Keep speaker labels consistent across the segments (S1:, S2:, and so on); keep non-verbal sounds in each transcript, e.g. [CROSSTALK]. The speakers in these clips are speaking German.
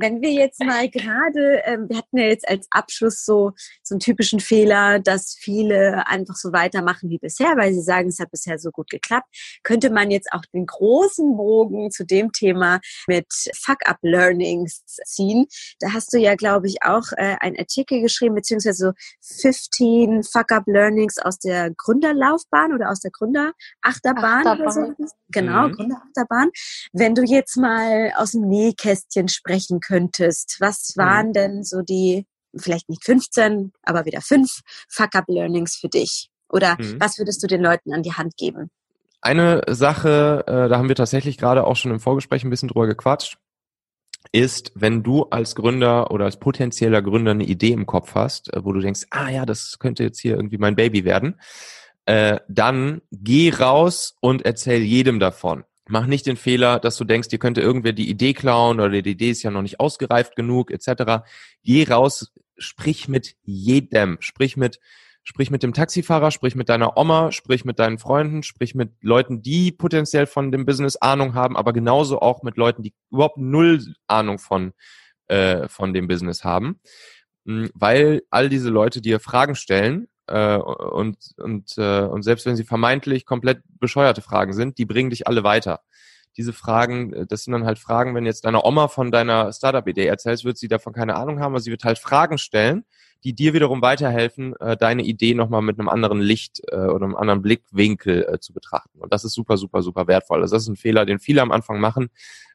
S1: wenn wir jetzt mal gerade, ähm, wir hatten ja jetzt als Abschluss so, so einen typischen Fehler, dass viele einfach so weitermachen wie bisher, weil sie sagen, es hat bisher so gut geklappt, könnte man jetzt auch den großen Bogen zu dem Thema mit Fuck-up-Learnings ziehen. Da hast du ja, glaube ich, auch äh, einen Artikel geschrieben, beziehungsweise so 15 Fuck-up-Learnings aus der Gründerlaufbahn oder aus der Gründerachterbahn
S2: Achterbahn.
S1: oder so. Genau,
S3: Mhm.
S1: Gründerachterbahn. Wenn du jetzt mal aus dem Nähkästchen sprechen könntest, was waren denn so die, vielleicht nicht 15, aber wieder fünf Fuck-up-Learnings für dich? Oder
S3: Mhm.
S1: was würdest du den Leuten an die Hand geben?
S3: Eine Sache, äh, da haben wir tatsächlich gerade auch schon im Vorgespräch ein bisschen drüber gequatscht, ist, wenn du als Gründer oder als potenzieller Gründer eine Idee im Kopf hast, äh, wo du denkst, ah ja, das könnte jetzt hier irgendwie mein Baby werden, äh, dann geh raus und erzähl jedem davon. Mach nicht den Fehler, dass du denkst, dir könnte irgendwer die Idee klauen oder die Idee ist ja noch nicht ausgereift genug, etc. Geh raus, sprich mit jedem, sprich mit Sprich mit dem Taxifahrer, sprich mit deiner Oma, sprich mit deinen Freunden, sprich mit Leuten, die potenziell von dem Business Ahnung haben, aber genauso auch mit Leuten, die überhaupt null Ahnung von, äh, von dem Business haben. Mm, Weil all diese Leute dir Fragen stellen äh, und, und, äh, und selbst wenn sie vermeintlich komplett bescheuerte Fragen sind, die bringen dich alle weiter. Diese Fragen, äh, das sind dann halt Fragen, wenn jetzt deiner Oma von deiner Startup-Idee erzählst, wird sie davon keine Ahnung haben, aber sie wird halt Fragen stellen, die dir wiederum weiterhelfen, äh, deine Idee nochmal mit einem anderen Licht äh, oder einem anderen Blickwinkel äh, zu betrachten. Und das ist super, super, super wertvoll. Also das ist ein Fehler, den viele am Anfang machen,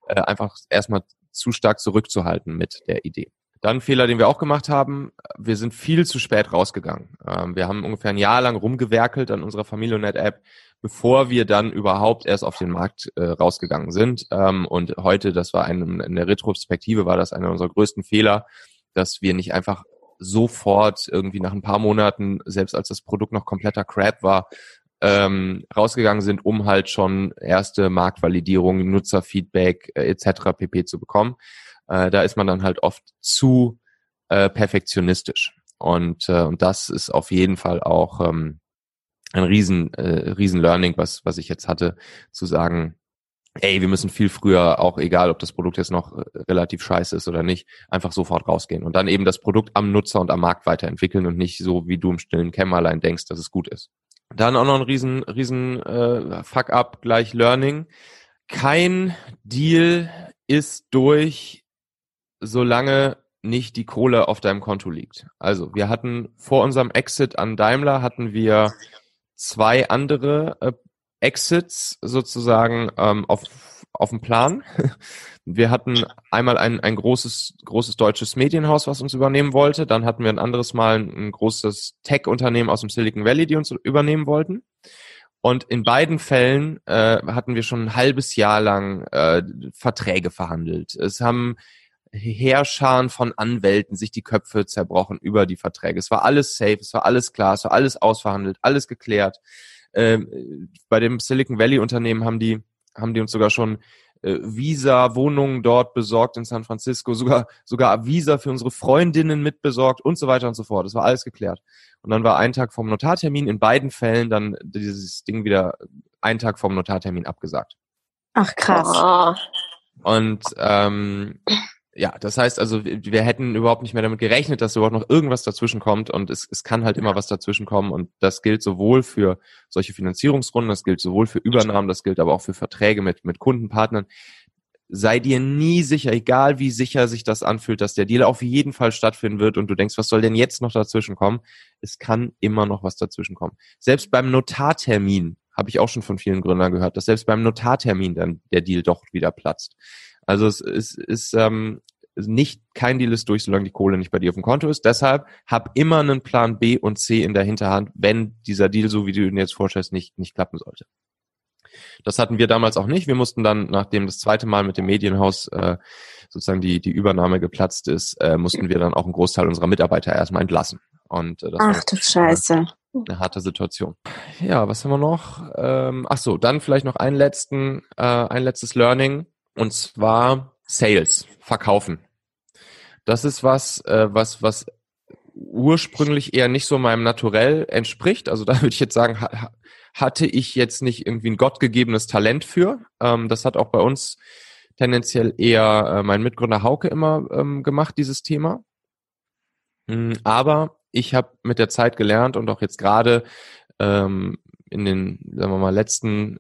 S3: äh, einfach erstmal zu stark zurückzuhalten mit der Idee. Dann Fehler, den wir auch gemacht haben, wir sind viel zu spät rausgegangen. Ähm, wir haben ungefähr ein Jahr lang rumgewerkelt an unserer Familionet-App, bevor wir dann überhaupt erst auf den Markt äh, rausgegangen sind. Ähm, und heute, das war ein, in der Retrospektive, war das einer unserer größten Fehler, dass wir nicht einfach sofort irgendwie nach ein paar Monaten, selbst als das Produkt noch kompletter Crap war, ähm, rausgegangen sind, um halt schon erste Marktvalidierung, Nutzerfeedback äh, etc. pp. zu bekommen. Äh, da ist man dann halt oft zu äh, perfektionistisch. Und, äh, und das ist auf jeden Fall auch ähm, ein riesen, äh, riesen Learning, was, was ich jetzt hatte, zu sagen, ey, wir müssen viel früher, auch egal, ob das Produkt jetzt noch äh, relativ scheiße ist oder nicht, einfach sofort rausgehen und dann eben das Produkt am Nutzer und am Markt weiterentwickeln und nicht so, wie du im stillen Kämmerlein denkst, dass es gut ist. Dann auch noch ein riesen, riesen äh, Fuck-up gleich Learning. Kein Deal ist durch, solange nicht die Kohle auf deinem Konto liegt. Also wir hatten vor unserem Exit an Daimler hatten wir zwei andere äh, Exits sozusagen ähm, auf, auf dem Plan. [LAUGHS] Wir hatten einmal ein, ein großes, großes deutsches Medienhaus, was uns übernehmen wollte. Dann hatten wir ein anderes Mal ein, ein großes Tech-Unternehmen aus dem Silicon Valley, die uns übernehmen wollten. Und in beiden Fällen äh, hatten wir schon ein halbes Jahr lang äh, Verträge verhandelt. Es haben Heerscharen von Anwälten sich die Köpfe zerbrochen über die Verträge. Es war alles safe, es war alles klar, es war alles ausverhandelt, alles geklärt. Ähm, bei dem Silicon Valley Unternehmen haben die, haben die uns sogar schon äh, Visa-Wohnungen dort besorgt in San Francisco, sogar, sogar Visa für unsere Freundinnen mitbesorgt und so weiter und so fort. Das war alles geklärt. Und dann war ein Tag vom Notartermin in beiden Fällen dann dieses Ding wieder einen Tag vom Notartermin abgesagt.
S1: Ach krass.
S2: Ah,
S3: Und ähm, ja, das heißt also, wir hätten überhaupt nicht mehr damit gerechnet, dass überhaupt noch irgendwas dazwischen kommt und es, es kann halt immer was dazwischen kommen und das gilt sowohl für solche Finanzierungsrunden, das gilt sowohl für Übernahmen, das gilt aber auch für Verträge mit, mit Kundenpartnern. Sei dir nie sicher, egal wie sicher sich das anfühlt, dass der Deal auf jeden Fall stattfinden wird und du denkst, was soll denn jetzt noch dazwischen kommen? Es kann immer noch was dazwischen kommen. Selbst beim Notartermin habe ich auch schon von vielen Gründern gehört, dass selbst beim Notartermin dann der Deal doch wieder platzt. Also es ist, ist ähm, nicht kein Deal ist durch, solange die Kohle nicht bei dir auf dem Konto ist. Deshalb hab immer einen Plan B und C in der Hinterhand, wenn dieser Deal, so wie du ihn jetzt vorstellst, nicht, nicht klappen sollte. Das hatten wir damals auch nicht. Wir mussten dann, nachdem das zweite Mal mit dem Medienhaus äh, sozusagen die, die Übernahme geplatzt ist, äh, mussten wir dann auch einen Großteil unserer Mitarbeiter erstmal entlassen. Und äh, das war
S1: Ach du Scheiße.
S3: eine harte Situation. Ja, was haben wir noch? Ähm, ach so, dann vielleicht noch einen letzten, äh, ein letztes Learning und zwar Sales, Verkaufen. Das ist was, äh, was, was ursprünglich eher nicht so meinem Naturell entspricht. Also [LAUGHS] da würde ich jetzt sagen, ha, ha- hatte ich jetzt nicht irgendwie ein gottgegebenes Talent für. Ähm, das hat auch bei uns tendenziell eher äh, mein Mitgründer Hauke immer ähm, gemacht, dieses Thema. Mm, aber ich habe mit der Zeit gelernt und auch jetzt gerade ähm, in den, sagen wir mal, letzten,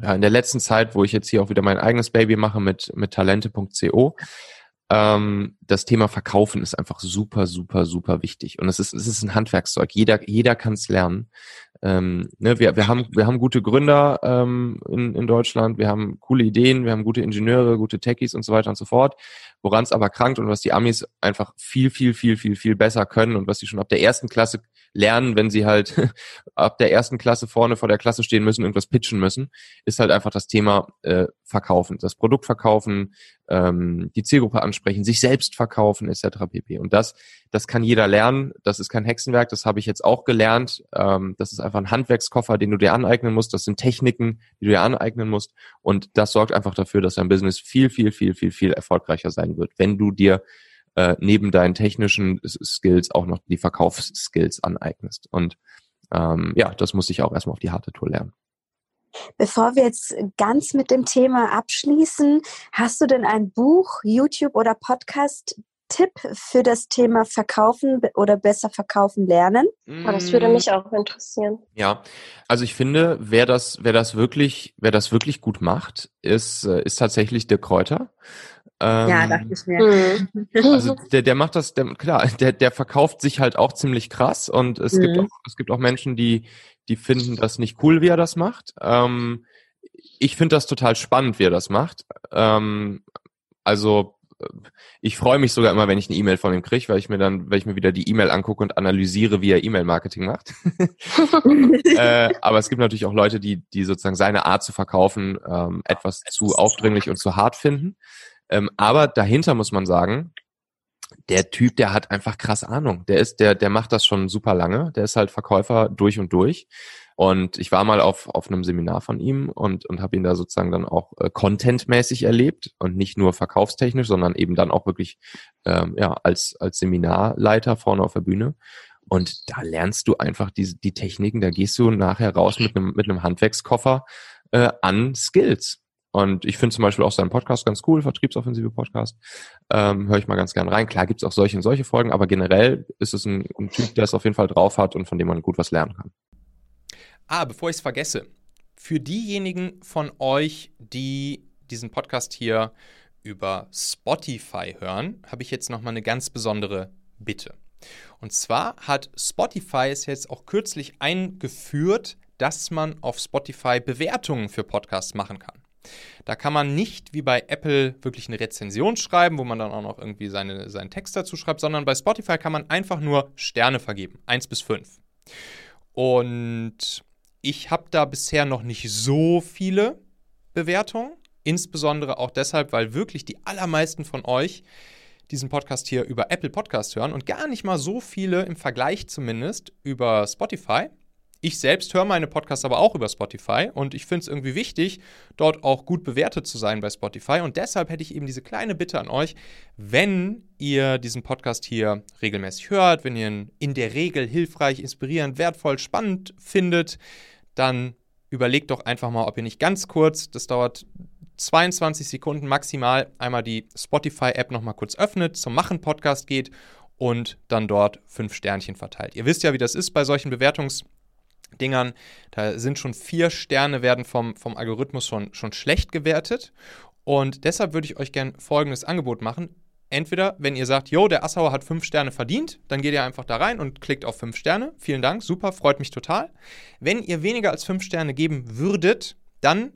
S3: ja, in der letzten Zeit, wo ich jetzt hier auch wieder mein eigenes Baby mache mit, mit talente.co, ähm, das Thema Verkaufen ist einfach super, super, super wichtig. Und es ist, es ist ein Handwerkszeug. Jeder, jeder kann es lernen. Ähm, ne, wir, wir, haben, wir haben gute Gründer ähm, in, in Deutschland, wir haben coole Ideen, wir haben gute Ingenieure, gute Techies und so weiter und so fort. Woran es aber krankt und was die Amis einfach viel, viel, viel, viel, viel besser können und was sie schon ab der ersten Klasse lernen, wenn sie halt [LAUGHS] ab der ersten Klasse vorne vor der Klasse stehen müssen, irgendwas pitchen müssen, ist halt einfach das Thema äh, Verkaufen, das Produkt verkaufen, ähm, die Zielgruppe ansprechen, sich selbst verkaufen etc. pp. Und das, das kann jeder lernen. Das ist kein Hexenwerk. Das habe ich jetzt auch gelernt. Ähm, das ist einfach ein Handwerkskoffer, den du dir aneignen musst. Das sind Techniken, die du dir aneignen musst. Und das sorgt einfach dafür, dass dein Business viel, viel, viel, viel, viel erfolgreicher sein wird, wenn du dir äh, neben deinen technischen Skills auch noch die Verkaufsskills aneignest. Und ähm, ja, das muss ich auch erstmal auf die harte Tour lernen.
S1: Bevor wir jetzt ganz mit dem Thema abschließen, hast du denn ein Buch, YouTube oder Podcast Tipp für das Thema Verkaufen oder besser verkaufen lernen?
S2: Oh, das würde mich auch interessieren.
S3: Ja, also ich finde, wer das, wer das wirklich, wer das wirklich gut macht, ist, äh, ist tatsächlich der Kräuter.
S1: Ähm, ja, dachte ich mir.
S3: Mhm. [LAUGHS] Also der, der macht das, der, klar, der, der verkauft sich halt auch ziemlich krass und es mhm. gibt auch, es gibt auch Menschen, die, die finden das nicht cool, wie er das macht. Ähm, ich finde das total spannend, wie er das macht. Ähm, also ich freue mich sogar immer, wenn ich eine E-Mail von ihm kriege, weil ich mir dann, weil ich mir wieder die E-Mail angucke und analysiere, wie er E-Mail-Marketing macht. [LAUGHS] [LAUGHS] äh, aber es gibt natürlich auch Leute, die, die sozusagen seine Art zu verkaufen ähm, etwas zu aufdringlich und zu hart finden. Ähm, aber dahinter muss man sagen, der Typ, der hat einfach krass Ahnung. Der ist, der, der macht das schon super lange. Der ist halt Verkäufer durch und durch. Und ich war mal auf, auf einem Seminar von ihm und, und habe ihn da sozusagen dann auch äh, contentmäßig erlebt und nicht nur verkaufstechnisch, sondern eben dann auch wirklich ähm, ja, als, als Seminarleiter vorne auf der Bühne. Und da lernst du einfach die, die Techniken, da gehst du nachher raus mit einem, mit einem Handwerkskoffer äh, an Skills. Und ich finde zum Beispiel auch seinen Podcast ganz cool, Vertriebsoffensive Podcast. Ähm, Höre ich mal ganz gern rein. Klar gibt's auch solche und solche Folgen, aber generell ist es ein, ein Typ, der es auf jeden Fall drauf hat und von dem man gut was lernen kann.
S4: Ah, bevor ich es vergesse, für diejenigen von euch, die diesen Podcast hier über Spotify hören, habe ich jetzt nochmal eine ganz besondere Bitte. Und zwar hat Spotify es jetzt auch kürzlich eingeführt, dass man auf Spotify Bewertungen für Podcasts machen kann. Da kann man nicht wie bei Apple wirklich eine Rezension schreiben, wo man dann auch noch irgendwie seine, seinen Text dazu schreibt, sondern bei Spotify kann man einfach nur Sterne vergeben, 1 bis 5. Und ich habe da bisher noch nicht so viele Bewertungen. Insbesondere auch deshalb, weil wirklich die allermeisten von euch diesen Podcast hier über Apple Podcast hören und gar nicht mal so viele im Vergleich zumindest über Spotify. Ich selbst höre meine Podcasts aber auch über Spotify und ich finde es irgendwie wichtig, dort auch gut bewertet zu sein bei Spotify. Und deshalb hätte ich eben diese kleine Bitte an euch, wenn ihr diesen Podcast hier regelmäßig hört, wenn ihr ihn in der Regel hilfreich, inspirierend, wertvoll, spannend findet, dann überlegt doch einfach mal, ob ihr nicht ganz kurz, das dauert 22 Sekunden maximal, einmal die Spotify-App nochmal kurz öffnet, zum Machen-Podcast geht und dann dort fünf Sternchen verteilt. Ihr wisst ja, wie das ist bei solchen Bewertungsdingern. Da sind schon vier Sterne, werden vom, vom Algorithmus schon, schon schlecht gewertet. Und deshalb würde ich euch gerne folgendes Angebot machen entweder, wenn ihr sagt, jo, der Assauer hat fünf Sterne verdient, dann geht ihr einfach da rein und klickt auf fünf Sterne. Vielen Dank, super, freut mich total. Wenn ihr weniger als fünf Sterne geben würdet, dann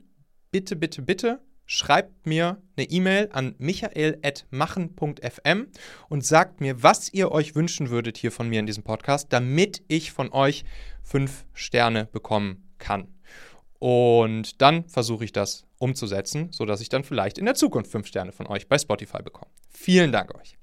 S4: bitte, bitte, bitte schreibt mir eine E-Mail an michael.machen.fm und sagt mir, was ihr euch wünschen würdet hier von mir in diesem Podcast, damit ich von euch fünf Sterne bekommen kann. Und dann versuche ich das umzusetzen, sodass ich dann vielleicht in der Zukunft fünf Sterne von euch bei Spotify bekomme. Vielen Dank euch.